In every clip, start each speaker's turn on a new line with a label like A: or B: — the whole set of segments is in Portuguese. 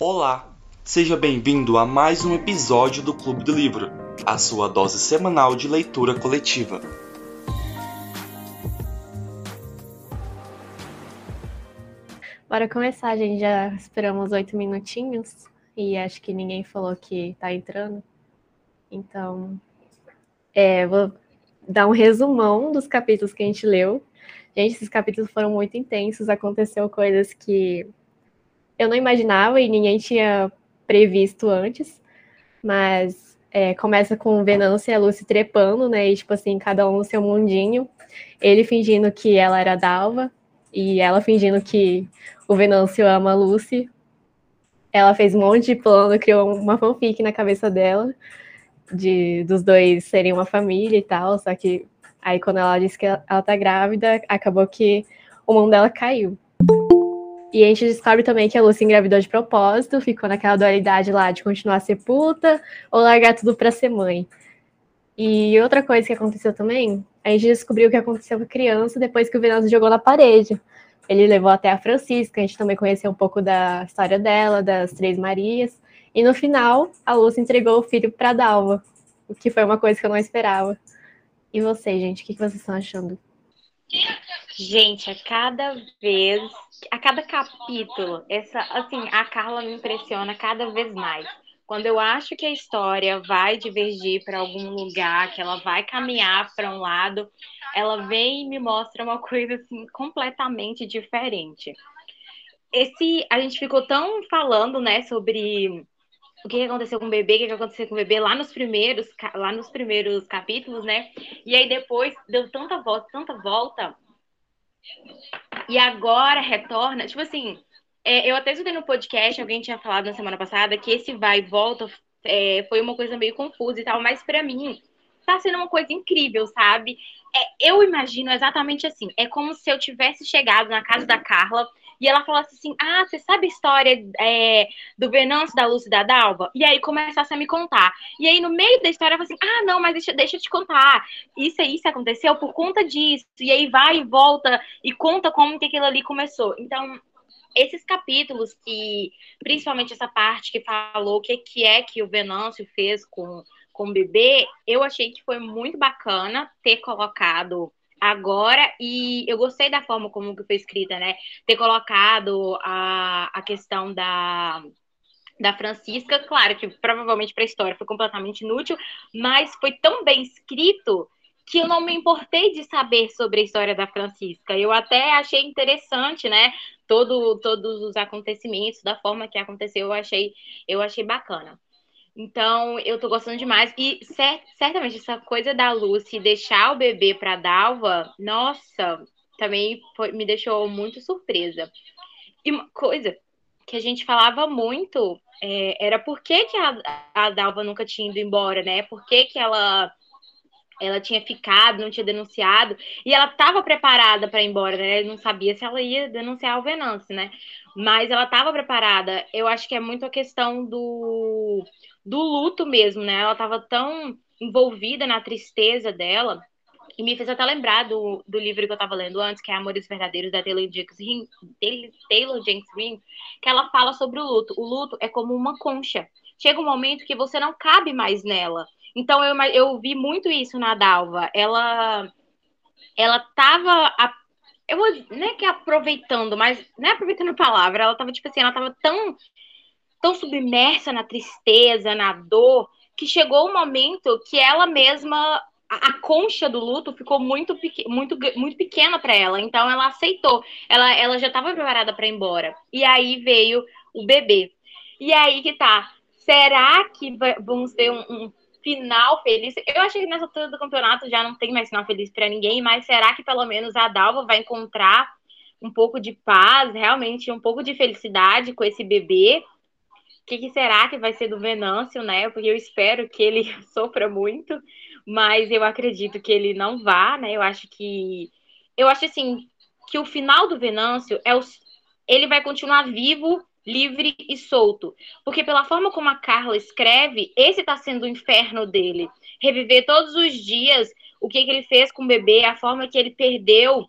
A: Olá, seja bem-vindo a mais um episódio do Clube do Livro, a sua dose semanal de leitura coletiva.
B: Bora começar, gente. Já esperamos oito minutinhos e acho que ninguém falou que tá entrando. Então, é, vou dar um resumão dos capítulos que a gente leu. Gente, esses capítulos foram muito intensos, aconteceu coisas que eu não imaginava e ninguém tinha previsto antes, mas é, começa com o Venâncio e a Lucy trepando, né? E, tipo assim, cada um no seu mundinho. Ele fingindo que ela era Dalva e ela fingindo que o Venâncio ama a Lucy. Ela fez um monte de plano, criou uma fanfic na cabeça dela de dos dois serem uma família e tal, só que aí quando ela disse que ela tá grávida, acabou que o mundo dela caiu. E a gente descobre também que a Lucy engravidou de propósito, ficou naquela dualidade lá de continuar a ser puta ou largar tudo para ser mãe. E outra coisa que aconteceu também, a gente descobriu o que aconteceu com a criança depois que o Venâncio jogou na parede. Ele levou até a Francisca, a gente também conheceu um pouco da história dela, das Três Marias. E no final, a Lucy entregou o filho para Dalva, o que foi uma coisa que eu não esperava. E você, gente, o que vocês estão achando?
C: Gente, a cada vez, a cada capítulo, essa, assim, a Carla me impressiona cada vez mais. Quando eu acho que a história vai divergir para algum lugar, que ela vai caminhar para um lado, ela vem e me mostra uma coisa assim completamente diferente. Esse, a gente ficou tão falando, né, sobre o que aconteceu com o bebê, o que aconteceu com o bebê lá nos primeiros, lá nos primeiros capítulos, né? E aí depois deu tanta volta, tanta volta. E agora retorna, tipo assim, é, eu até escutei no podcast, alguém tinha falado na semana passada que esse vai e volta é, foi uma coisa meio confusa e tal, mas para mim tá sendo uma coisa incrível, sabe? É, eu imagino exatamente assim. É como se eu tivesse chegado na casa da Carla e ela falasse assim: Ah, você sabe a história é, do Venâncio, da Lúcia e da Dalva? E aí começasse a me contar. E aí, no meio da história, eu falei assim: Ah, não, mas deixa, deixa eu te contar. Isso aí isso aconteceu por conta disso. E aí vai e volta e conta como que aquilo ali começou. Então, esses capítulos que, principalmente essa parte que falou o que, que é que o Venâncio fez com, com o bebê, eu achei que foi muito bacana ter colocado agora e eu gostei da forma como que foi escrita, né? Ter colocado a, a questão da da Francisca, claro que provavelmente para a história foi completamente inútil, mas foi tão bem escrito que eu não me importei de saber sobre a história da Francisca. Eu até achei interessante, né? Todo, todos os acontecimentos, da forma que aconteceu, eu achei, eu achei bacana. Então, eu tô gostando demais. E certamente essa coisa da Lucy deixar o bebê para Dalva, nossa, também foi, me deixou muito surpresa. E uma coisa que a gente falava muito é, era por que, que a, a Dalva nunca tinha ido embora, né? Por que, que ela ela tinha ficado, não tinha denunciado, e ela estava preparada para ir embora, né? Não sabia se ela ia denunciar o Venâncio, né? Mas ela estava preparada. Eu acho que é muito a questão do, do luto mesmo, né? Ela estava tão envolvida na tristeza dela. E me fez até lembrar do, do livro que eu estava lendo antes, que é Amores Verdadeiros, da Taylor Jenkins, Taylor Jenkins Ring, que ela fala sobre o luto. O luto é como uma concha. Chega um momento que você não cabe mais nela. Então eu, eu vi muito isso na Dalva. Ela ela tava eu vou, não é que aproveitando, mas não é aproveitando a palavra, ela tava tipo assim, ela tava tão tão submersa na tristeza, na dor, que chegou um momento que ela mesma a, a concha do luto ficou muito, muito, muito pequena para ela, então ela aceitou. Ela, ela já estava preparada para ir embora. E aí veio o bebê. E aí que tá. Será que vamos ter um, um final feliz. Eu achei que nessa altura do campeonato já não tem mais final feliz para ninguém, mas será que pelo menos a Dalva vai encontrar um pouco de paz, realmente um pouco de felicidade com esse bebê? O que, que, será que vai ser do Venâncio, né? Porque eu espero que ele sofra muito, mas eu acredito que ele não vá, né? Eu acho que. Eu acho assim que o final do Venâncio é o. Ele vai continuar vivo livre e solto. Porque pela forma como a Carla escreve, esse está sendo o inferno dele. Reviver todos os dias o que, que ele fez com o bebê, a forma que ele perdeu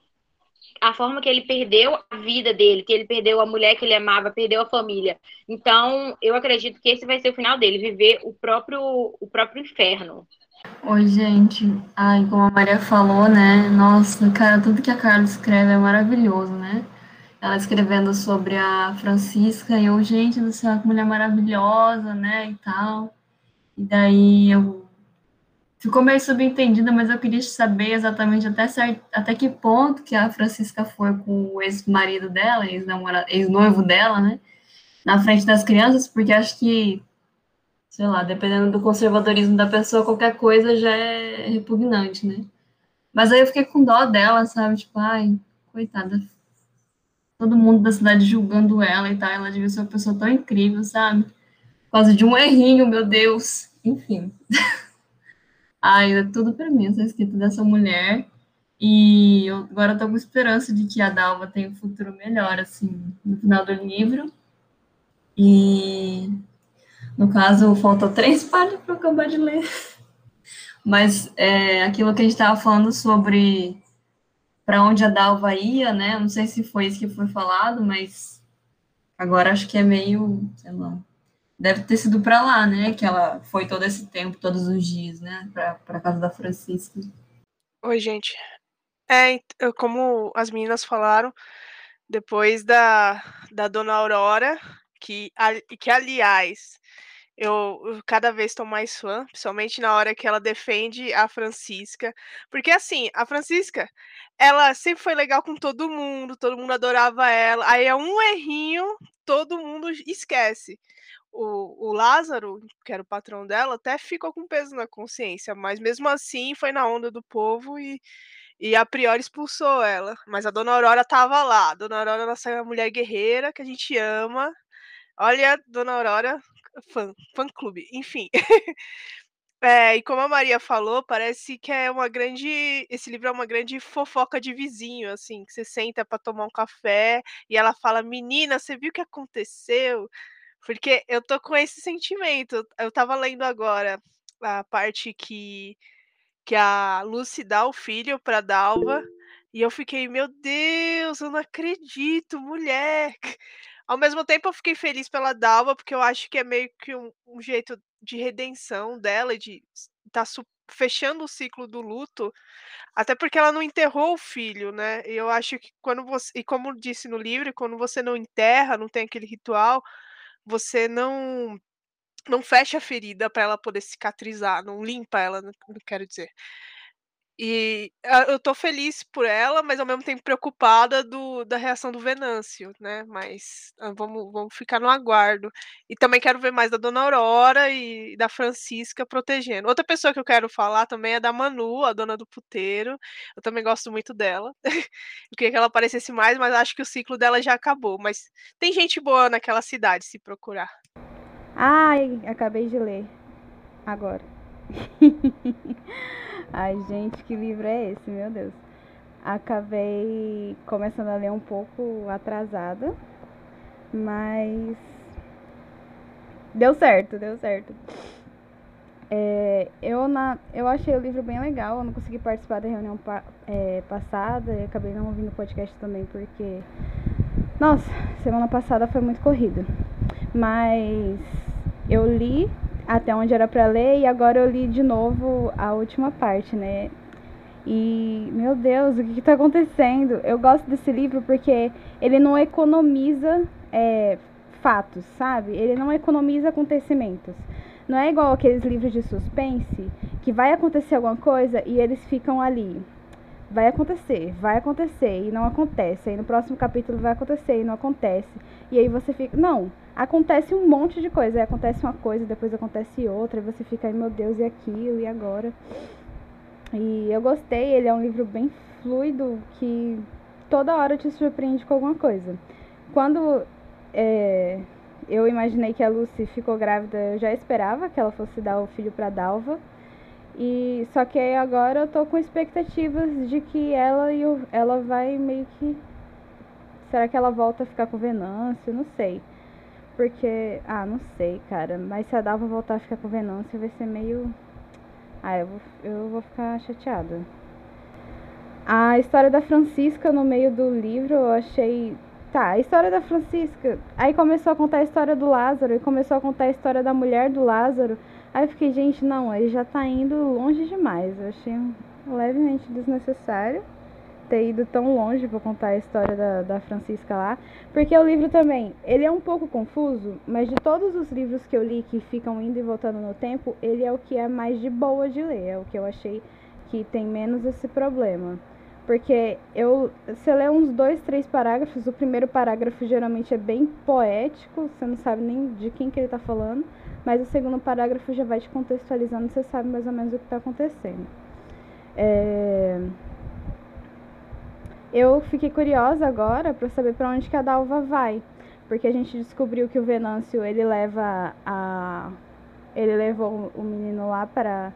C: a forma que ele perdeu a vida dele, que ele perdeu a mulher que ele amava, perdeu a família. Então, eu acredito que esse vai ser o final dele, viver o próprio, o próprio inferno.
D: Oi, gente. Ai, como a Maria falou, né? Nossa, cara, tudo que a Carla escreve é maravilhoso, né? Ela escrevendo sobre a Francisca, e eu, gente do céu, que mulher maravilhosa, né? E tal. E daí eu ficou meio subentendida, mas eu queria saber exatamente até, certo, até que ponto que a Francisca foi com o ex-marido dela, ex-noivo dela, né? Na frente das crianças, porque acho que, sei lá, dependendo do conservadorismo da pessoa, qualquer coisa já é repugnante, né? Mas aí eu fiquei com dó dela, sabe? Tipo, ai, coitada. Todo mundo da cidade julgando ela e tal. Ela devia ser uma pessoa tão incrível, sabe? Por causa de um errinho, meu Deus. Enfim. Ai, é tudo para mim, essa escrita dessa mulher. E eu agora estou com esperança de que a Dalva tenha um futuro melhor, assim, no final do livro. E, no caso, faltam três páginas para eu acabar de ler. Mas é, aquilo que a gente estava falando sobre para onde a Dalva ia, né? Não sei se foi isso que foi falado, mas agora acho que é meio, sei lá, deve ter sido para lá, né? Que ela foi todo esse tempo, todos os dias, né? Para casa da Francisca.
E: Oi, gente. É, como as meninas falaram, depois da, da Dona Aurora, que, que aliás, eu, cada vez estou mais fã, principalmente na hora que ela defende a Francisca. Porque, assim, a Francisca, ela sempre foi legal com todo mundo, todo mundo adorava ela. Aí é um errinho, todo mundo esquece o, o Lázaro, que era o patrão dela, até ficou com peso na consciência, mas mesmo assim foi na onda do povo e, e a priori expulsou ela. Mas a dona Aurora tava lá. A dona Aurora, nossa mulher guerreira, que a gente ama. Olha, dona Aurora, fã, fã clube, enfim. É, e como a Maria falou, parece que é uma grande. Esse livro é uma grande fofoca de vizinho, assim, que você senta para tomar um café e ela fala: Menina, você viu o que aconteceu? Porque eu tô com esse sentimento. Eu tava lendo agora a parte que, que a Lucy dá o filho pra Dalva. E eu fiquei, meu Deus, eu não acredito, mulher. Ao mesmo tempo, eu fiquei feliz pela Dalva, porque eu acho que é meio que um, um jeito de redenção dela, de estar tá fechando o ciclo do luto, até porque ela não enterrou o filho, né? E eu acho que quando você, e como disse no livro, quando você não enterra, não tem aquele ritual, você não não fecha a ferida para ela poder cicatrizar, não limpa ela, não, quero dizer. E eu tô feliz por ela, mas ao mesmo tempo preocupada do, da reação do Venâncio, né? Mas ah, vamos, vamos ficar no aguardo. E também quero ver mais da Dona Aurora e da Francisca protegendo. Outra pessoa que eu quero falar também é da Manu, a dona do puteiro. Eu também gosto muito dela. eu queria que ela aparecesse mais, mas acho que o ciclo dela já acabou. Mas tem gente boa naquela cidade, se procurar.
F: Ai, acabei de ler. Agora. Ai, gente, que livro é esse, meu Deus. Acabei começando a ler um pouco atrasada, mas deu certo, deu certo. É, eu, na, eu achei o livro bem legal, eu não consegui participar da reunião pa, é, passada e acabei não ouvindo o podcast também porque, nossa, semana passada foi muito corrida. Mas eu li até onde era para ler e agora eu li de novo a última parte, né? E, meu Deus, o que está acontecendo? Eu gosto desse livro porque ele não economiza é, fatos, sabe? Ele não economiza acontecimentos. Não é igual aqueles livros de suspense que vai acontecer alguma coisa e eles ficam ali. Vai acontecer, vai acontecer e não acontece. Aí no próximo capítulo vai acontecer e não acontece. E aí você fica. Não acontece um monte de coisa. Aí acontece uma coisa, depois acontece outra, e você fica aí, meu Deus, e aquilo, e agora? E eu gostei, ele é um livro bem fluido, que toda hora te surpreende com alguma coisa. Quando é, eu imaginei que a Lucy ficou grávida, eu já esperava que ela fosse dar o filho para Dalva. E só que aí agora eu tô com expectativas de que ela e o, ela vai meio que será que ela volta a ficar com Venâncio? Não sei. Porque, ah, não sei, cara. Mas se a Dalva voltar a ficar com Venâncio, vai ser meio. Ah, eu vou, eu vou ficar chateada. A história da Francisca no meio do livro eu achei. Tá, a história da Francisca. Aí começou a contar a história do Lázaro e começou a contar a história da mulher do Lázaro. Aí eu fiquei, gente, não, ele já tá indo longe demais. Eu achei levemente desnecessário ter ido tão longe para contar a história da, da Francisca lá. Porque o livro também, ele é um pouco confuso, mas de todos os livros que eu li que ficam indo e voltando no tempo, ele é o que é mais de boa de ler, é o que eu achei que tem menos esse problema. Porque eu, você lê uns dois, três parágrafos, o primeiro parágrafo geralmente é bem poético, você não sabe nem de quem que ele está falando, mas o segundo parágrafo já vai te contextualizando, você sabe mais ou menos o que está acontecendo. É... Eu fiquei curiosa agora para saber para onde que a Dalva vai, porque a gente descobriu que o Venâncio ele leva a ele levou o menino lá para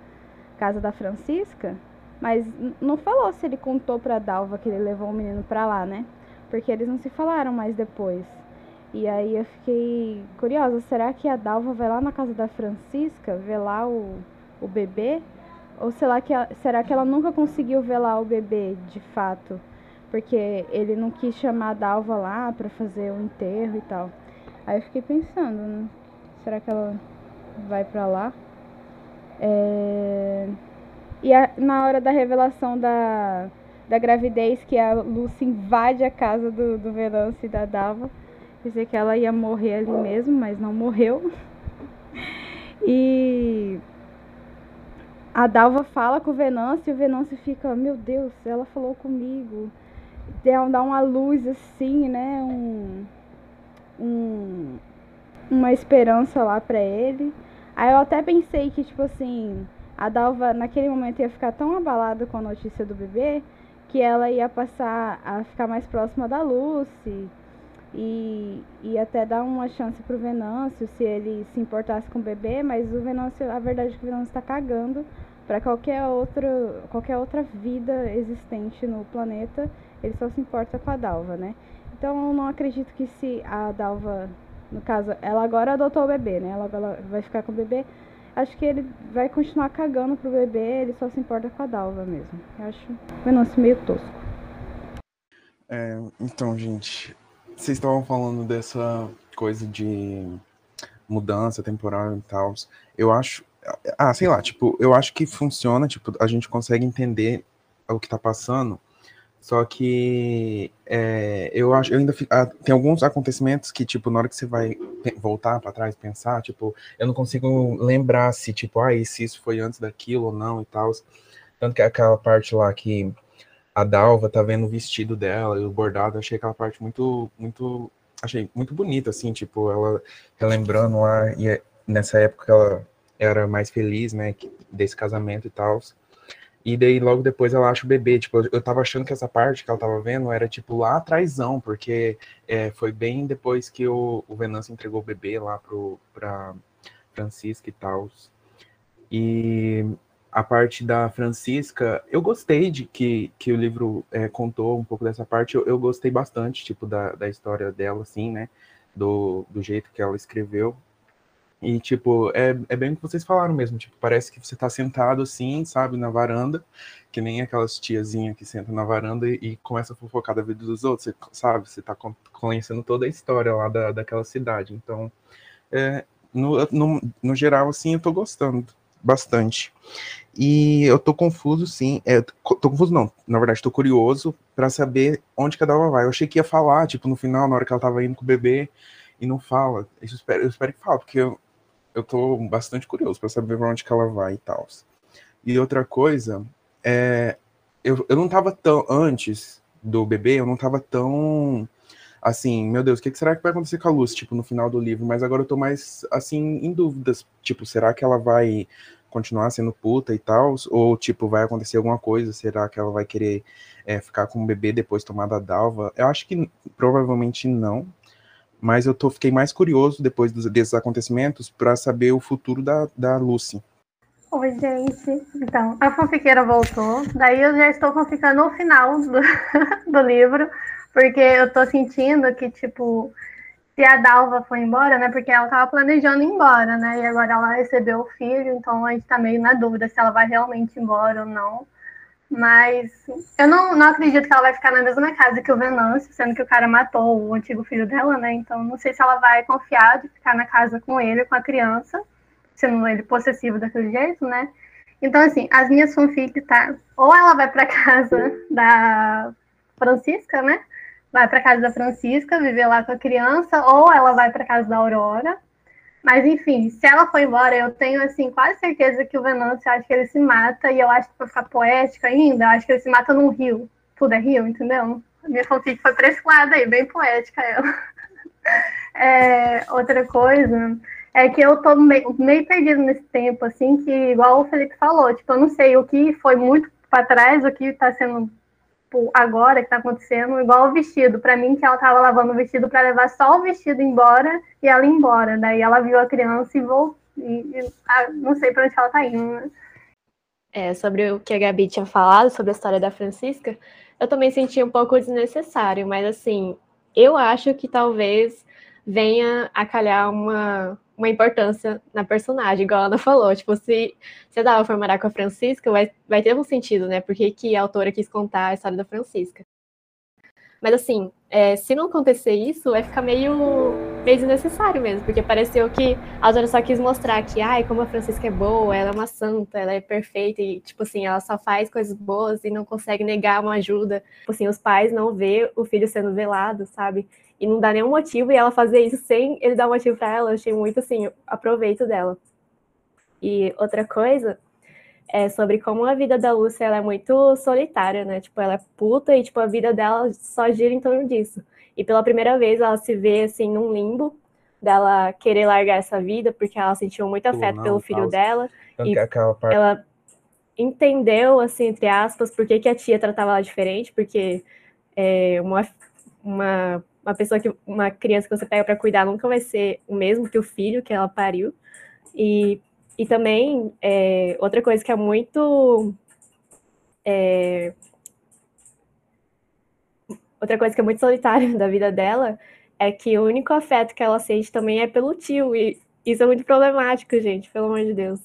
F: casa da Francisca, mas não falou se ele contou para Dalva que ele levou o menino para lá, né? Porque eles não se falaram mais depois. E aí eu fiquei curiosa, será que a Dalva vai lá na casa da Francisca ver lá o, o bebê? Ou será que, ela, será que ela nunca conseguiu ver lá o bebê de fato? Porque ele não quis chamar a Dalva lá para fazer o enterro e tal. Aí eu fiquei pensando, né? será que ela vai para lá? É... E a, na hora da revelação da, da gravidez, que a Lucy invade a casa do, do Venâncio e da Dalva, pensei que ela ia morrer ali mesmo, mas não morreu. E a Dalva fala com o Venâncio e o Venâncio fica, meu Deus, ela falou comigo dá uma luz assim, né? Um, um, uma esperança lá pra ele. Aí eu até pensei que, tipo assim, a Dalva naquele momento ia ficar tão abalada com a notícia do bebê que ela ia passar a ficar mais próxima da Lucy e, e até dar uma chance pro Venâncio se ele se importasse com o bebê, mas o Venâncio, a verdade é que o Venâncio está cagando para qualquer outro, qualquer outra vida existente no planeta ele só se importa com a Dalva, né? Então eu não acredito que se a Dalva, no caso, ela agora adotou o bebê, né? Ela, ela vai ficar com o bebê. Acho que ele vai continuar cagando pro bebê, ele só se importa com a Dalva mesmo. Eu acho o Venâncio meio tosco.
G: É, então, gente, vocês estavam falando dessa coisa de mudança temporal e tal. Eu acho. Ah, sei lá, tipo, eu acho que funciona, tipo, a gente consegue entender o que tá passando só que é, eu acho, eu ainda fico, ah, tem alguns acontecimentos que tipo na hora que você vai voltar para trás pensar, tipo, eu não consigo lembrar se tipo, ah, se isso foi antes daquilo ou não e tal. Tanto que aquela parte lá que a Dalva tá vendo o vestido dela e o bordado, achei aquela parte muito muito achei muito bonita assim, tipo, ela relembrando lá e é, nessa época ela era mais feliz, né, desse casamento e tal. E daí logo depois ela acha o bebê. Tipo, eu tava achando que essa parte que ela tava vendo era tipo lá atrásão, porque é, foi bem depois que o, o Venâncio entregou o bebê lá pro, pra Francisca e tal. E a parte da Francisca, eu gostei de que, que o livro é, contou um pouco dessa parte, eu, eu gostei bastante, tipo, da, da história dela, assim, né? Do, do jeito que ela escreveu. E, tipo, é, é bem o que vocês falaram mesmo. Tipo, parece que você tá sentado assim, sabe, na varanda, que nem aquelas tiazinhas que sentam na varanda e, e começa a fofocar da vida dos outros, você, sabe? Você tá conhecendo toda a história lá da, daquela cidade. Então, é, no, no, no geral, assim, eu tô gostando bastante. E eu tô confuso, sim. É, tô confuso, não. Na verdade, tô curioso para saber onde cada uma vai. Eu achei que ia falar, tipo, no final, na hora que ela tava indo com o bebê, e não fala. Eu espero, eu espero que fale, porque eu, eu tô bastante curioso para saber pra onde que ela vai e tal. E outra coisa, é, eu, eu não tava tão, antes do bebê, eu não tava tão, assim, meu Deus, o que, que será que vai acontecer com a Luz, tipo, no final do livro? Mas agora eu tô mais, assim, em dúvidas, tipo, será que ela vai continuar sendo puta e tal? Ou, tipo, vai acontecer alguma coisa? Será que ela vai querer é, ficar com o bebê depois tomar da Dalva? Eu acho que provavelmente não, mas eu tô, fiquei mais curioso depois dos, desses acontecimentos para saber o futuro da, da Lucy.
H: Oi, gente. Então, a fanfiqueira voltou. Daí eu já estou ficando no final do, do livro, porque eu tô sentindo que, tipo, se a Dalva foi embora, né? Porque ela tava planejando ir embora, né? E agora ela recebeu o filho, então a gente tá meio na dúvida se ela vai realmente embora ou não. Mas eu não, não acredito que ela vai ficar na mesma casa que o Venâncio, sendo que o cara matou o antigo filho dela, né? Então não sei se ela vai confiar de ficar na casa com ele, com a criança, sendo ele possessivo daquele jeito, né? Então, assim, as minhas fanfics, tá? Ou ela vai pra casa da Francisca, né? Vai pra casa da Francisca, viver lá com a criança, ou ela vai pra casa da Aurora, mas enfim, se ela for embora, eu tenho assim quase certeza que o Venâncio acha que ele se mata, e eu acho que pra ficar poética ainda, eu acho que ele se mata num rio. Tudo é rio, entendeu? Minha fanfic foi pra esse lado aí, bem poética ela. É, outra coisa é que eu tô meio, meio perdido nesse tempo, assim, que igual o Felipe falou, tipo, eu não sei o que foi muito para trás, o que tá sendo tipo, agora que tá acontecendo, igual o vestido. Para mim, que ela tava lavando o vestido para levar só o vestido embora e ela ir embora. Daí ela viu a criança e voltou. E, e ah, não sei para onde ela tá indo, né?
B: É, sobre o que a Gabi tinha falado, sobre a história da Francisca, eu também senti um pouco desnecessário, mas assim, eu acho que talvez venha a calhar uma, uma importância na personagem, igual a Ana falou. Tipo, se, a Dava for morar com a Francisca, vai, vai ter um sentido, né? Porque que a autora quis contar a história da Francisca. Mas assim, é, se não acontecer isso, vai ficar meio, meio desnecessário mesmo, porque pareceu que a autora só quis mostrar que, ai, como a Francisca é boa, ela é uma santa, ela é perfeita, e, tipo assim, ela só faz coisas boas e não consegue negar uma ajuda. Tipo assim, os pais não vê o filho sendo velado, sabe? E não dá nenhum motivo, e ela fazer isso sem ele dar um motivo para ela, eu achei muito assim, aproveito dela. E outra coisa é sobre como a vida da Lúcia ela é muito solitária, né? Tipo, ela é puta e tipo a vida dela só gira em torno disso. E pela primeira vez ela se vê assim num limbo dela querer largar essa vida porque ela sentiu muito afeto não, pelo filho dela e parte... ela entendeu assim entre aspas por que, que a tia tratava ela diferente, porque é, uma uma uma pessoa que uma criança que você pega para cuidar nunca vai ser o mesmo que o filho que ela pariu. E, e também é, outra coisa que é muito é, outra coisa que é muito solitária da vida dela é que o único afeto que ela sente também é pelo tio e isso é muito problemático, gente, pelo amor de Deus.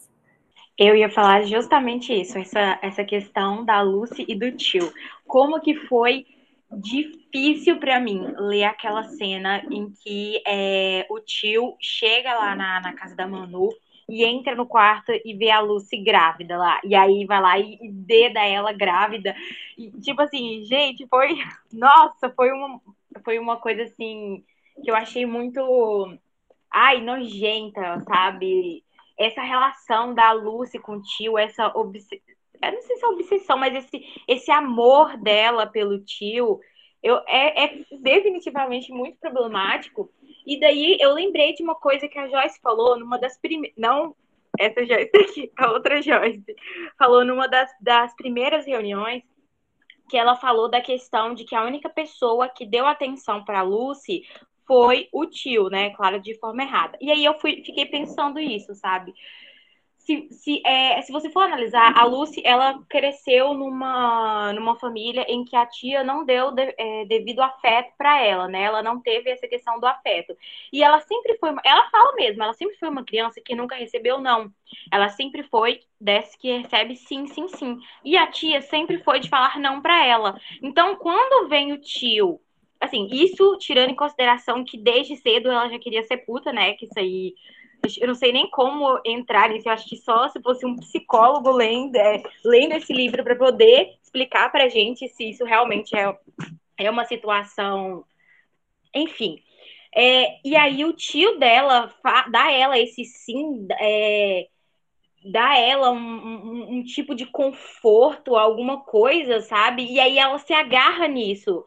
C: Eu ia falar justamente isso, essa, essa questão da Lucy e do tio. Como que foi difícil para mim ler aquela cena em que é, o tio chega lá na, na casa da Manu e entra no quarto e vê a Lucy grávida lá. E aí vai lá e, e deda ela grávida. E, tipo assim, gente, foi. Nossa, foi uma, foi uma coisa assim que eu achei muito. Ai, nojenta, sabe? Essa relação da Lucy com o tio, essa obsessão eu não sei se é obsessão, mas esse, esse amor dela pelo tio eu, é, é definitivamente muito problemático. E daí eu lembrei de uma coisa que a Joyce falou numa das primeiras. Não essa Joyce aqui, a outra Joyce. Falou numa das, das primeiras reuniões que ela falou da questão de que a única pessoa que deu atenção para Lucy foi o tio, né? Claro, de forma errada. E aí eu fui, fiquei pensando isso, sabe? Se, se, é, se você for analisar, a Lucy, ela cresceu numa, numa família em que a tia não deu de, é, devido afeto para ela, né? Ela não teve essa questão do afeto. E ela sempre foi, ela fala mesmo, ela sempre foi uma criança que nunca recebeu não. Ela sempre foi desse que recebe sim, sim, sim. E a tia sempre foi de falar não para ela. Então, quando vem o tio assim, isso tirando em consideração que desde cedo ela já queria ser puta, né? Que isso aí eu não sei nem como entrar nisso. Eu acho que só se fosse um psicólogo lendo, é, lendo esse livro para poder explicar para gente se isso realmente é, é uma situação. Enfim. É, e aí o tio dela dá ela esse sim, é, dá ela um, um, um, tipo de conforto, alguma coisa, sabe? E aí ela se agarra nisso.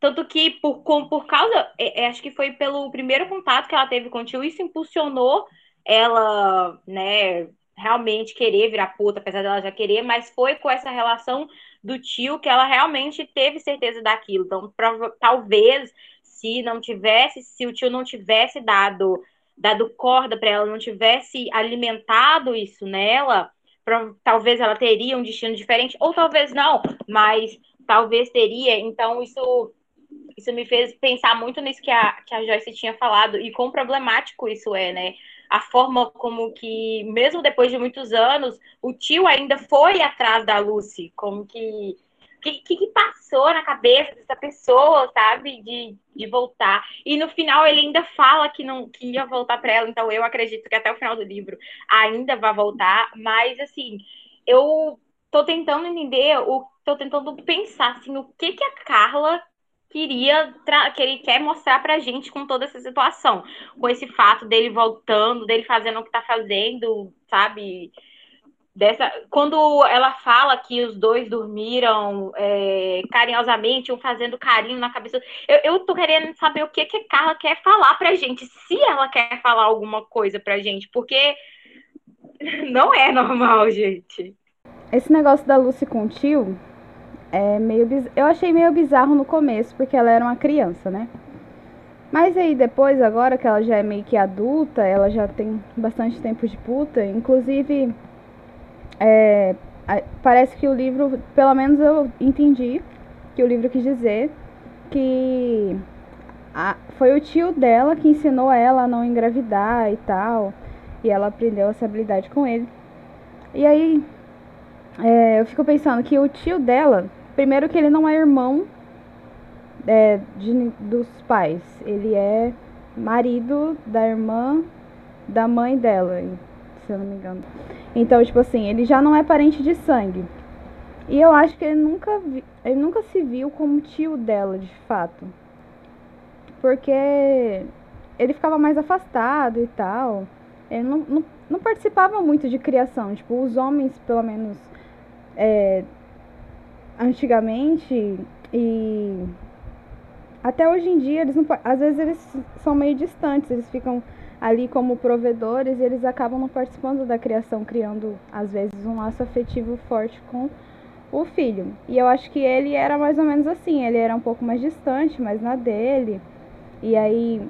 C: Tanto que por, por causa, é, é, acho que foi pelo primeiro contato que ela teve com o tio, isso impulsionou ela, né, realmente querer virar puta, apesar dela já querer, mas foi com essa relação do tio que ela realmente teve certeza daquilo. Então, talvez se não tivesse, se o tio não tivesse dado dado corda para ela, não tivesse alimentado isso nela, pra, talvez ela teria um destino diferente, ou talvez não, mas talvez teria. Então, isso isso me fez pensar muito nisso que a, que a Joyce tinha falado e quão problemático isso é, né? a forma como que, mesmo depois de muitos anos, o tio ainda foi atrás da Lucy, como que que, que, passou na cabeça dessa pessoa, sabe? De, de voltar. E no final ele ainda fala que não que ia voltar para ela, então eu acredito que até o final do livro ainda vai voltar, mas assim, eu tô tentando entender, o tô tentando pensar assim, o que que a Carla queria que ele quer mostrar pra gente com toda essa situação, com esse fato dele voltando, dele fazendo o que tá fazendo, sabe? Dessa, quando ela fala que os dois dormiram é, carinhosamente, um fazendo carinho na cabeça, eu, eu tô querendo saber o que que a Carla quer falar pra gente, se ela quer falar alguma coisa pra gente, porque não é normal, gente.
F: Esse negócio da Lucy com o tio é meio biz... eu achei meio bizarro no começo, porque ela era uma criança, né? Mas aí depois, agora que ela já é meio que adulta, ela já tem bastante tempo de puta, inclusive é, parece que o livro, pelo menos eu entendi que o livro quis dizer que a, foi o tio dela que ensinou ela a não engravidar e tal, e ela aprendeu essa habilidade com ele. E aí é, eu fico pensando que o tio dela Primeiro que ele não é irmão é, de, dos pais. Ele é marido da irmã da mãe dela, se eu não me engano. Então, tipo assim, ele já não é parente de sangue. E eu acho que ele nunca, vi, ele nunca se viu como tio dela, de fato. Porque ele ficava mais afastado e tal. Ele não, não, não participava muito de criação. Tipo, os homens, pelo menos, é, antigamente e até hoje em dia eles não, às vezes eles são meio distantes, eles ficam ali como provedores e eles acabam não participando da criação, criando às vezes um laço afetivo forte com o filho. E eu acho que ele era mais ou menos assim, ele era um pouco mais distante, mas na dele. E aí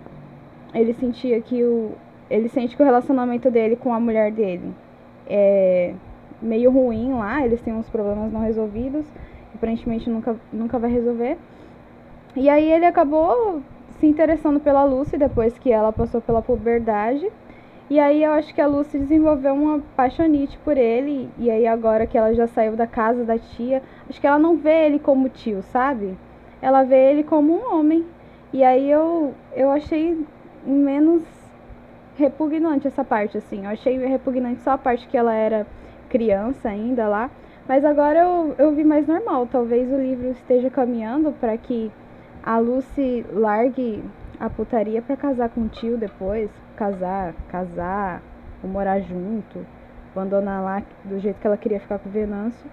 F: ele sentia que o ele sente que o relacionamento dele com a mulher dele é meio ruim lá, eles têm uns problemas não resolvidos aparentemente nunca, nunca vai resolver. E aí ele acabou se interessando pela Lucy depois que ela passou pela puberdade. E aí eu acho que a Lucy desenvolveu uma paixonite por ele. E aí agora que ela já saiu da casa da tia, acho que ela não vê ele como tio, sabe? Ela vê ele como um homem. E aí eu, eu achei menos repugnante essa parte, assim. Eu achei repugnante só a parte que ela era criança ainda lá. Mas agora eu, eu vi mais normal. Talvez o livro esteja caminhando para que a Lucy largue a putaria para casar com o tio depois. Casar, casar, ou morar junto, abandonar lá do jeito que ela queria ficar com o Venâncio.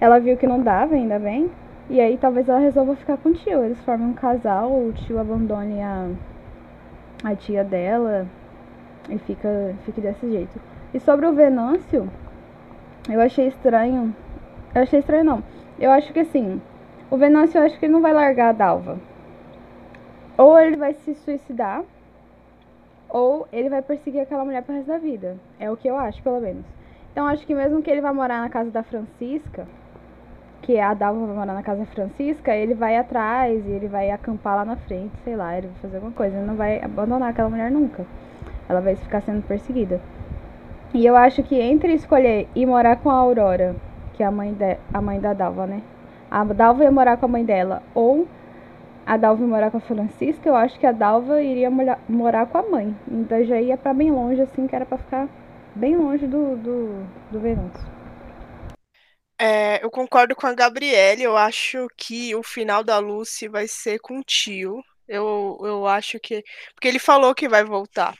F: Ela viu que não dava, ainda bem. E aí talvez ela resolva ficar com o tio. Eles formam um casal, o tio abandone a, a tia dela e fica, fica desse jeito. E sobre o Venâncio, eu achei estranho eu achei estranho, não. Eu acho que assim, o Venâncio, eu acho que ele não vai largar a Dalva. Ou ele vai se suicidar, ou ele vai perseguir aquela mulher pro resto da vida. É o que eu acho, pelo menos. Então, acho que mesmo que ele vá morar na casa da Francisca, que a Dalva vai morar na casa da Francisca, ele vai atrás e ele vai acampar lá na frente, sei lá, ele vai fazer alguma coisa. Ele não vai abandonar aquela mulher nunca. Ela vai ficar sendo perseguida. E eu acho que entre escolher ir morar com a Aurora que é a mãe, de, a mãe da Dalva, né? A Dalva ia morar com a mãe dela, ou a Dalva ia morar com a Francisca, eu acho que a Dalva iria morar com a mãe. Então já ia para bem longe, assim, que era para ficar bem longe do, do, do Venâncio.
E: É, eu concordo com a Gabriele, eu acho que o final da Lucy vai ser com o tio. Eu, eu acho que. Porque ele falou que vai voltar.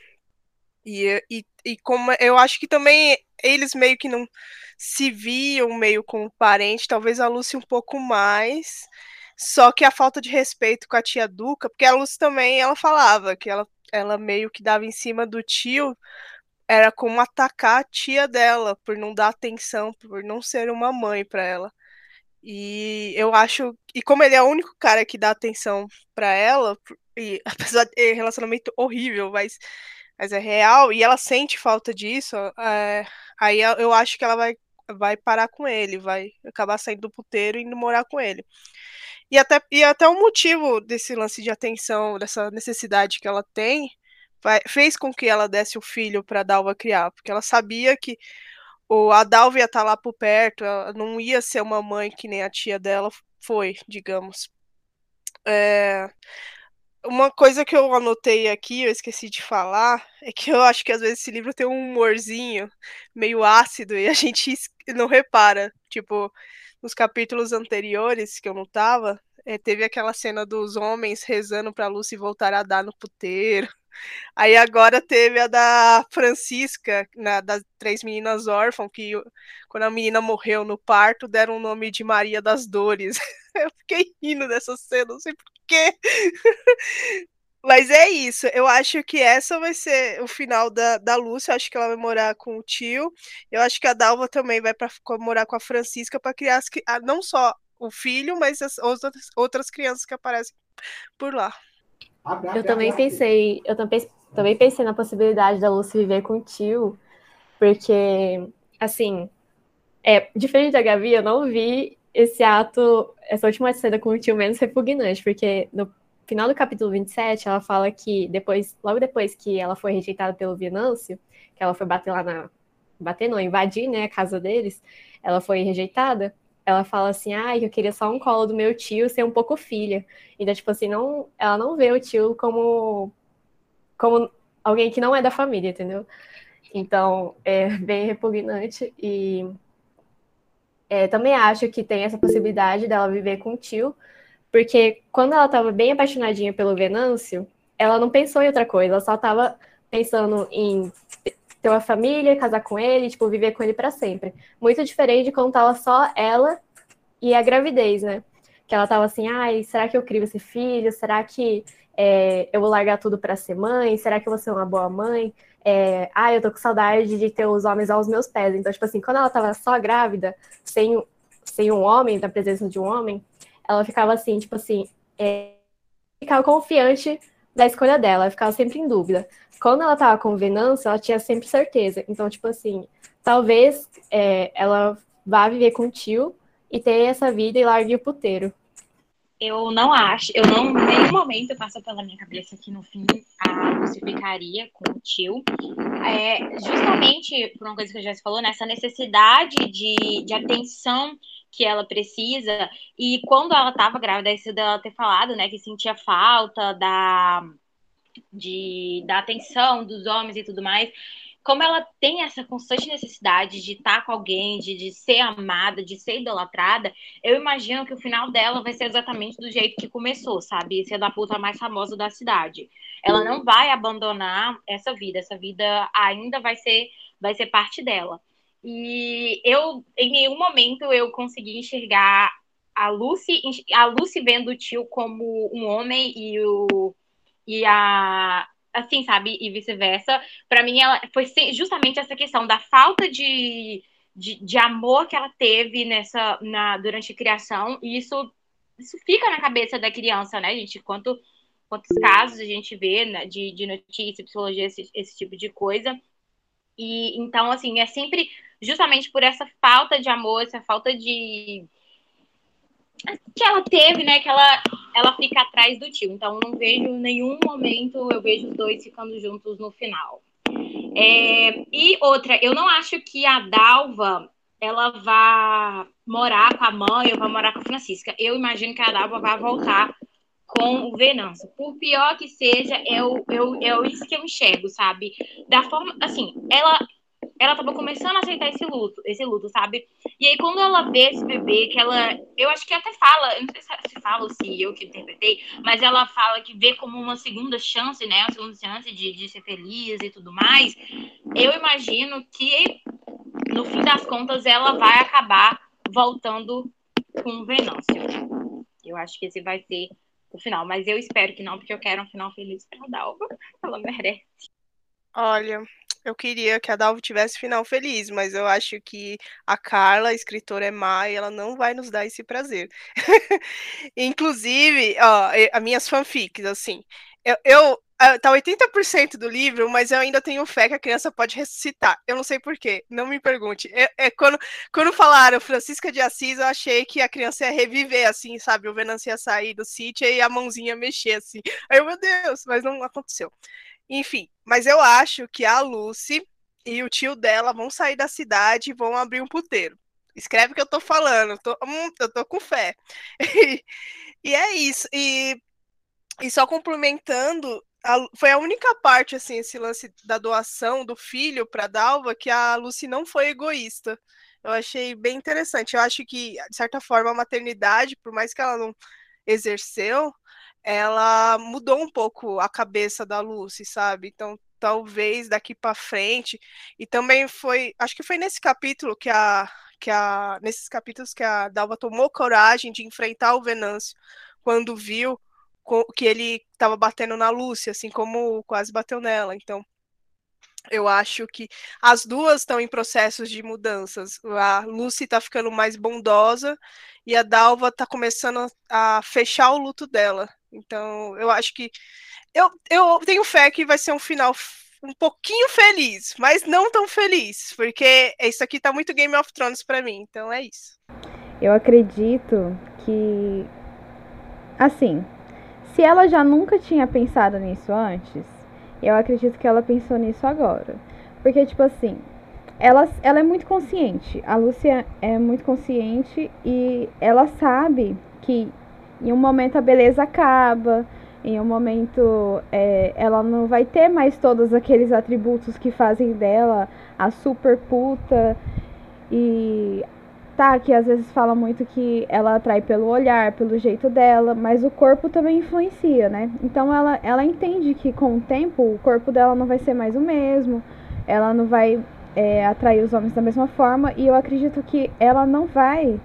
E: E, e, e como eu acho que também eles meio que não se viam meio como parente, talvez a Lucy um pouco mais. Só que a falta de respeito com a tia Duca, porque a Lucy também ela falava que ela, ela meio que dava em cima do tio, era como atacar a tia dela por não dar atenção, por não ser uma mãe para ela. E eu acho, e como ele é o único cara que dá atenção para ela, e apesar de relacionamento horrível, mas mas é real, e ela sente falta disso, é, aí eu acho que ela vai, vai parar com ele, vai acabar saindo do puteiro e indo morar com ele. E até, e até o motivo desse lance de atenção, dessa necessidade que ela tem, fez com que ela desse o filho para Dalva criar, porque ela sabia que o, a Dalva ia estar tá lá por perto, ela não ia ser uma mãe que nem a tia dela foi, digamos. É, uma coisa que eu anotei aqui, eu esqueci de falar, é que eu acho que às vezes esse livro tem um humorzinho meio ácido e a gente não repara. Tipo, nos capítulos anteriores que eu não tava, é, teve aquela cena dos homens rezando pra Lucy voltar a dar no puteiro. Aí agora teve a da Francisca, na, das três meninas órfãs, que quando a menina morreu no parto, deram o nome de Maria das Dores. Eu fiquei rindo dessa cena, não sei porquê. Mas é isso, eu acho que essa vai ser o final da, da Lúcia, eu acho que ela vai morar com o tio, eu acho que a Dalva também vai para morar com a Francisca para criar as, não só o filho, mas as outras, outras crianças que aparecem por lá.
B: Eu também pensei, eu também, também pensei na possibilidade da Lucy viver com o tio, porque, assim, é, diferente da Gavi, eu não vi esse ato, essa última cena com o tio menos repugnante, porque no final do capítulo 27, ela fala que depois, logo depois que ela foi rejeitada pelo Venâncio, que ela foi bater lá na. bater não, invadir né, a casa deles, ela foi rejeitada ela fala assim, ah, eu queria só um colo do meu tio ser um pouco filha. Então, tipo assim, não, ela não vê o tio como, como alguém que não é da família, entendeu? Então, é bem repugnante e é, também acho que tem essa possibilidade dela viver com o tio, porque quando ela estava bem apaixonadinha pelo Venâncio, ela não pensou em outra coisa, ela só estava pensando em ter uma família, casar com ele, tipo, viver com ele para sempre. Muito diferente de quando tava só ela e a gravidez, né? Que ela tava assim, ai, será que eu crio esse filho? Será que é, eu vou largar tudo para ser mãe? Será que eu vou ser uma boa mãe? É, ah, eu tô com saudade de ter os homens aos meus pés. Então, tipo assim, quando ela tava só grávida, sem, sem um homem, na presença de um homem, ela ficava assim, tipo assim, é, ficava confiante da escolha dela, ficava sempre em dúvida. Quando ela tava com Venâncio, ela tinha sempre certeza. Então, tipo assim, talvez é, ela vá viver com o tio e ter essa vida e largue o puteiro.
C: Eu não acho, eu não, em nenhum momento passa pela minha cabeça que no fim a Lucy ficaria com o tio. É, justamente por uma coisa que a Jess falou, nessa necessidade de, de atenção que ela precisa. E quando ela estava grávida, isso dela ter falado, né, que sentia falta da, de, da atenção dos homens e tudo mais. Como ela tem essa constante necessidade de estar com alguém, de, de ser amada, de ser idolatrada, eu imagino que o final dela vai ser exatamente do jeito que começou, sabe? Ser da puta mais famosa da cidade. Ela não vai abandonar essa vida, essa vida ainda vai ser, vai ser parte dela. E eu, em nenhum momento, eu consegui enxergar a Lucy, a Lucy vendo o tio como um homem e o e a assim, sabe, e vice-versa. Para mim ela foi justamente essa questão da falta de, de, de, amor que ela teve nessa na durante a criação, e isso isso fica na cabeça da criança, né, gente? Quanto quantos casos a gente vê né, de, de notícia, psicologia, esse, esse tipo de coisa. E então, assim, é sempre justamente por essa falta de amor, essa falta de que ela teve, né, que ela ela fica atrás do tio. Então não vejo nenhum momento eu vejo os dois ficando juntos no final. É, e outra, eu não acho que a Dalva ela vá morar com a mãe ou vai morar com a Francisca. Eu imagino que a Dalva vai voltar com o Venâncio. Por pior que seja, é, o, eu, é isso que eu enxergo, sabe? Da forma, assim, ela ela tava começando a aceitar esse luto, esse luto, sabe? E aí quando ela vê esse bebê, que ela, eu acho que até fala, eu não sei se fala ou se eu que interpretei, mas ela fala que vê como uma segunda chance, né? Uma segunda chance de, de ser feliz e tudo mais. Eu imagino que no fim das contas ela vai acabar voltando com o Venâncio. Eu acho que esse vai ser o final, mas eu espero que não, porque eu quero um final feliz pra Dalva. Ela merece.
E: Olha, eu queria que a Dalva tivesse final feliz, mas eu acho que a Carla, a escritora, é má e ela não vai nos dar esse prazer. Inclusive, ó, as minhas fanfics, assim, eu, eu ah, tá 80% do livro, mas eu ainda tenho fé que a criança pode ressuscitar. Eu não sei porquê, não me pergunte. É, é, quando, quando falaram Francisca de Assis, eu achei que a criança ia reviver, assim, sabe? O Venâncio ia sair do sítio e a mãozinha mexer, assim. Aí, meu Deus, mas não aconteceu. Enfim, mas eu acho que a Lucy e o tio dela vão sair da cidade e vão abrir um puteiro. Escreve o que eu tô falando, tô, hum, eu tô com fé. e é isso. E, e só complementando, a, foi a única parte, assim, esse lance da doação do filho para Dalva que a Lucy não foi egoísta. Eu achei bem interessante. Eu acho que, de certa forma, a maternidade, por mais que ela não exerceu, ela mudou um pouco a cabeça da Lucy, sabe? Então, talvez daqui para frente. E também foi, acho que foi nesse capítulo que a que a nesses capítulos que a Dalva tomou coragem de enfrentar o Venâncio quando viu que ele estava batendo na Lúcia, assim como quase bateu nela. Então, eu acho que as duas estão em processos de mudanças. A Lucy está ficando mais bondosa e a Dalva está começando a fechar o luto dela. Então, eu acho que eu, eu tenho fé que vai ser um final um pouquinho feliz, mas não tão feliz, porque isso aqui tá muito Game of Thrones para mim. Então é isso.
F: Eu acredito que assim, se ela já nunca tinha pensado nisso antes, eu acredito que ela pensou nisso agora. Porque, tipo assim, ela, ela é muito consciente. A Lúcia é muito consciente e ela sabe que em um momento a beleza acaba, em um momento é, ela não vai ter mais todos aqueles atributos que fazem dela a super puta e tá, que às vezes fala muito que ela atrai pelo olhar, pelo jeito dela, mas o corpo também influencia, né? Então ela, ela entende que com o tempo o corpo dela não vai ser mais o mesmo, ela não vai é, atrair os homens da mesma forma, e eu acredito que ela não vai.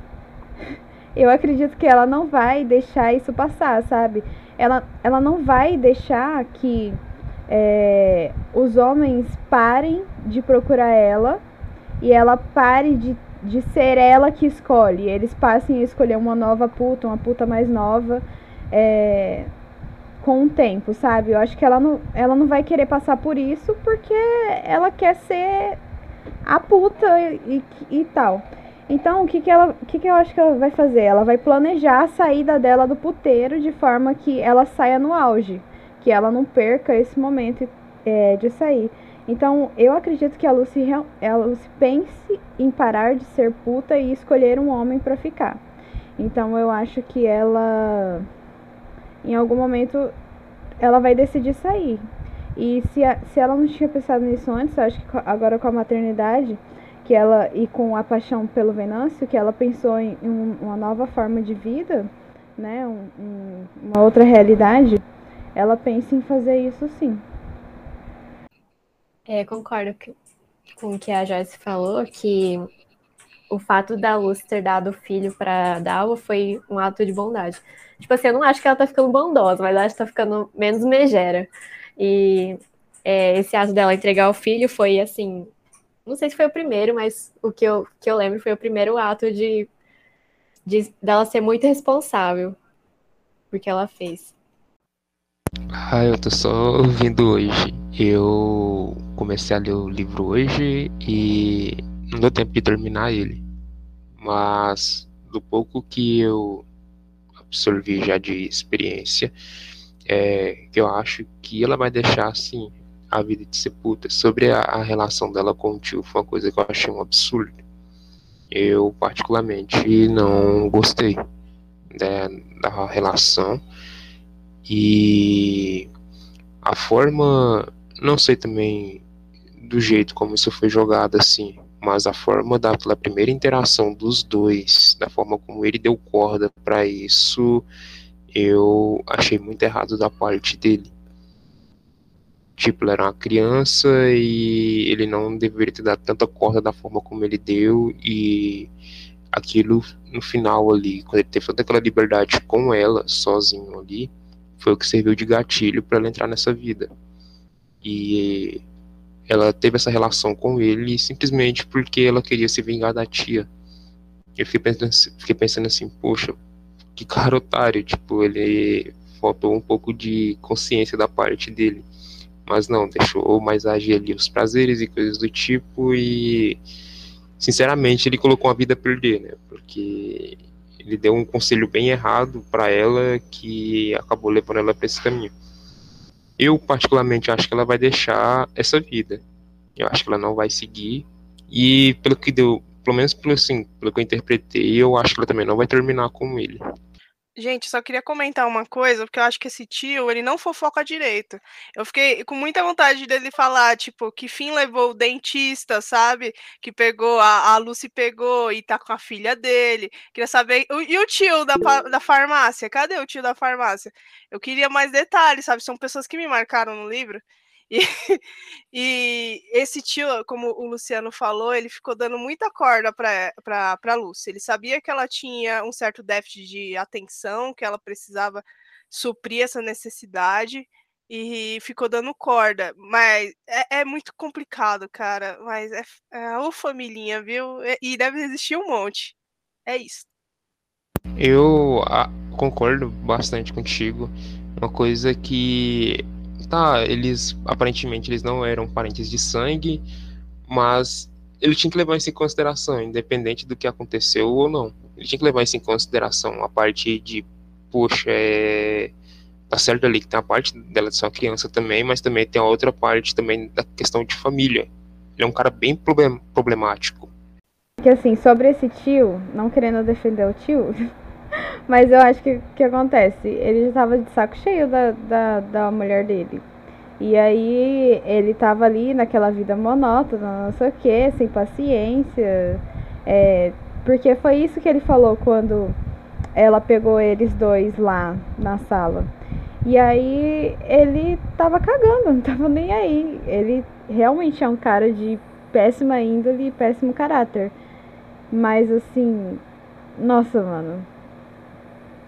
F: Eu acredito que ela não vai deixar isso passar, sabe? Ela, ela não vai deixar que é, os homens parem de procurar ela e ela pare de de ser ela que escolhe. Eles passem a escolher uma nova puta, uma puta mais nova, é, com o tempo, sabe? Eu acho que ela não, ela não vai querer passar por isso porque ela quer ser a puta e, e tal. Então, o que, que, ela, o que, que eu acho que ela vai fazer? Ela vai planejar a saída dela do puteiro de forma que ela saia no auge, que ela não perca esse momento é, de sair. Então, eu acredito que a Lucy, a Lucy pense em parar de ser puta e escolher um homem para ficar. Então, eu acho que ela, em algum momento, ela vai decidir sair. E se, a, se ela não tinha pensado nisso antes, eu acho que agora com a maternidade, que ela e com a paixão pelo Venâncio, que ela pensou em, em uma nova forma de vida, né, um, um, uma outra realidade, ela pensa em fazer isso sim.
B: É, concordo com o que a Joyce falou, que o fato da Luz ter dado o filho para Dalva foi um ato de bondade. Tipo assim, eu não acho que ela tá ficando bondosa, mas acho que tá ficando menos megera. E é, esse ato dela entregar o filho foi assim. Não sei se foi o primeiro, mas o que eu, que eu lembro foi o primeiro ato de, de dela ser muito responsável por que ela fez.
I: Ah, eu tô só ouvindo hoje. Eu comecei a ler o livro hoje e não deu tempo de terminar ele. Mas do pouco que eu absorvi já de experiência, é que eu acho que ela vai deixar assim a vida de ser puta. Sobre a, a relação dela com o tio, foi uma coisa que eu achei um absurdo. Eu, particularmente, não gostei né, da relação. E a forma, não sei também do jeito como isso foi jogado assim, mas a forma da primeira interação dos dois, da forma como ele deu corda para isso, eu achei muito errado da parte dele. Tipo, ele era uma criança e ele não deveria ter dado tanta corda da forma como ele deu e aquilo no final ali, quando ele teve toda aquela liberdade com ela, sozinho ali, foi o que serviu de gatilho para ela entrar nessa vida. E ela teve essa relação com ele simplesmente porque ela queria se vingar da tia. Eu fiquei pensando, assim, fiquei pensando assim, poxa, que cara otário, tipo, ele faltou um pouco de consciência da parte dele. Mas não, deixou mais agir ali os prazeres e coisas do tipo e sinceramente ele colocou a vida a perder, né? Porque ele deu um conselho bem errado para ela que acabou levando ela para esse caminho. Eu, particularmente, acho que ela vai deixar essa vida. Eu acho que ela não vai seguir. E pelo que deu, pelo menos pelo, assim, pelo que eu interpretei, eu acho que ela também não vai terminar com ele.
E: Gente, só queria comentar uma coisa, porque eu acho que esse tio, ele não fofoca direito. Eu fiquei com muita vontade dele falar, tipo, que fim levou o dentista, sabe? Que pegou, a, a Lucy pegou e tá com a filha dele. Queria saber. E o tio da, da farmácia? Cadê o tio da farmácia? Eu queria mais detalhes, sabe? São pessoas que me marcaram no livro. E, e, esse tio, como o Luciano falou, ele ficou dando muita corda para a Lúcia. Ele sabia que ela tinha um certo déficit de atenção, que ela precisava suprir essa necessidade e ficou dando corda. Mas é, é muito complicado, cara. Mas é, é o família, viu? E deve existir um monte. É isso.
I: Eu a, ah, concordo bastante contigo. Uma coisa que tá, eles aparentemente eles não eram parentes de sangue, mas ele tinha que levar isso em consideração, independente do que aconteceu ou não. Ele tinha que levar isso em consideração a parte de, poxa, é, tá certo ali que tem a parte dela de ser uma criança também, mas também tem a outra parte também da questão de família. Ele é um cara bem problem, problemático.
F: Que assim, sobre esse tio, não querendo defender o tio, Mas eu acho que o que acontece? Ele já tava de saco cheio da, da, da mulher dele. E aí ele tava ali naquela vida monótona, não sei o que, sem paciência. É, porque foi isso que ele falou quando ela pegou eles dois lá na sala. E aí ele tava cagando, não tava nem aí. Ele realmente é um cara de péssima índole e péssimo caráter. Mas assim, nossa, mano,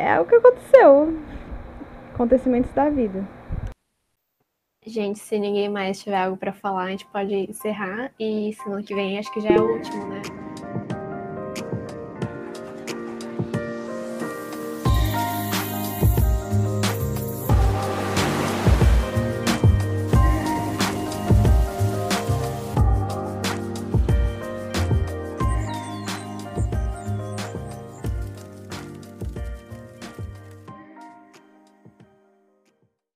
F: é o que aconteceu. Acontecimentos da vida.
B: Gente, se ninguém mais tiver algo para falar, a gente pode encerrar. E semana que vem acho que já é o último, né?